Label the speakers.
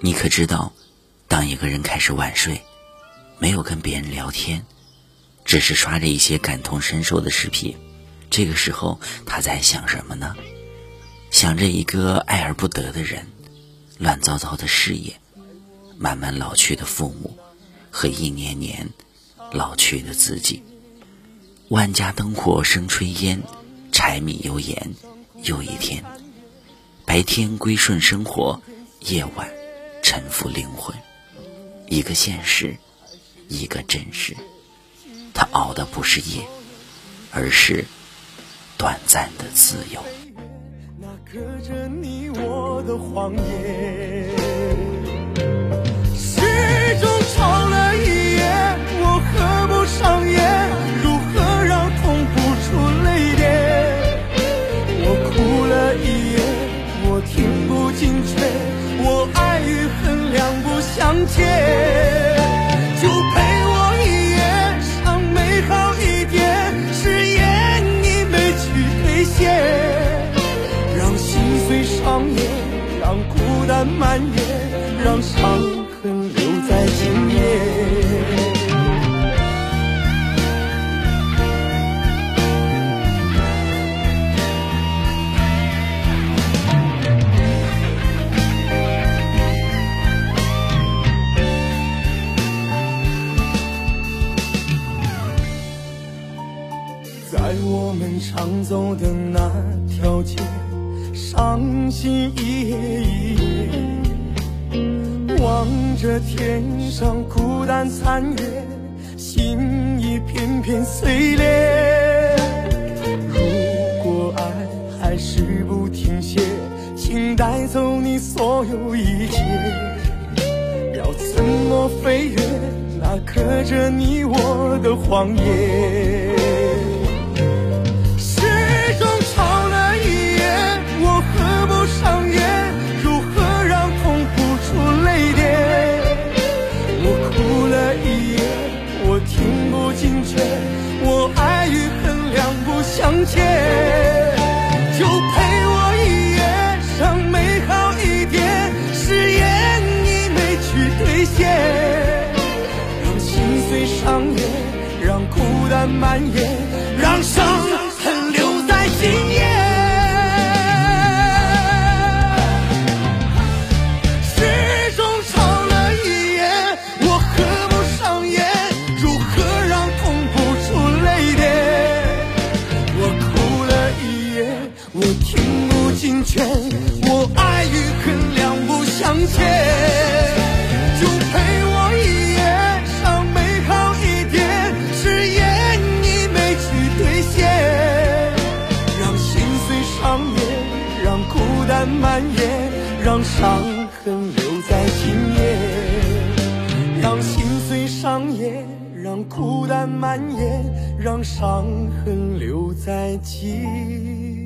Speaker 1: 你可知道，当一个人开始晚睡，没有跟别人聊天，只是刷着一些感同身受的视频，这个时候他在想什么呢？想着一个爱而不得的人，乱糟糟的事业，慢慢老去的父母，和一年年老去的自己。万家灯火生炊烟，柴米油盐又一天。白天归顺生活，夜晚。沉浮灵魂，一个现实，一个真实。他熬的不是夜，而是短暂的自由。
Speaker 2: 那刻着你我的谎言，天，就陪我一夜，让美好一点，誓言你没去兑现，让心碎上演，让孤单蔓延，让伤痕。走的那条街，伤心一夜一夜，望着天上孤单残月，心一片片碎裂。如果爱还是不停歇，请带走你所有一切。要怎么飞越那刻着你我的谎言？让孤单蔓延，让伤蔓延，让伤痕留在心夜。让心碎上演，让孤单蔓延，让伤痕留在今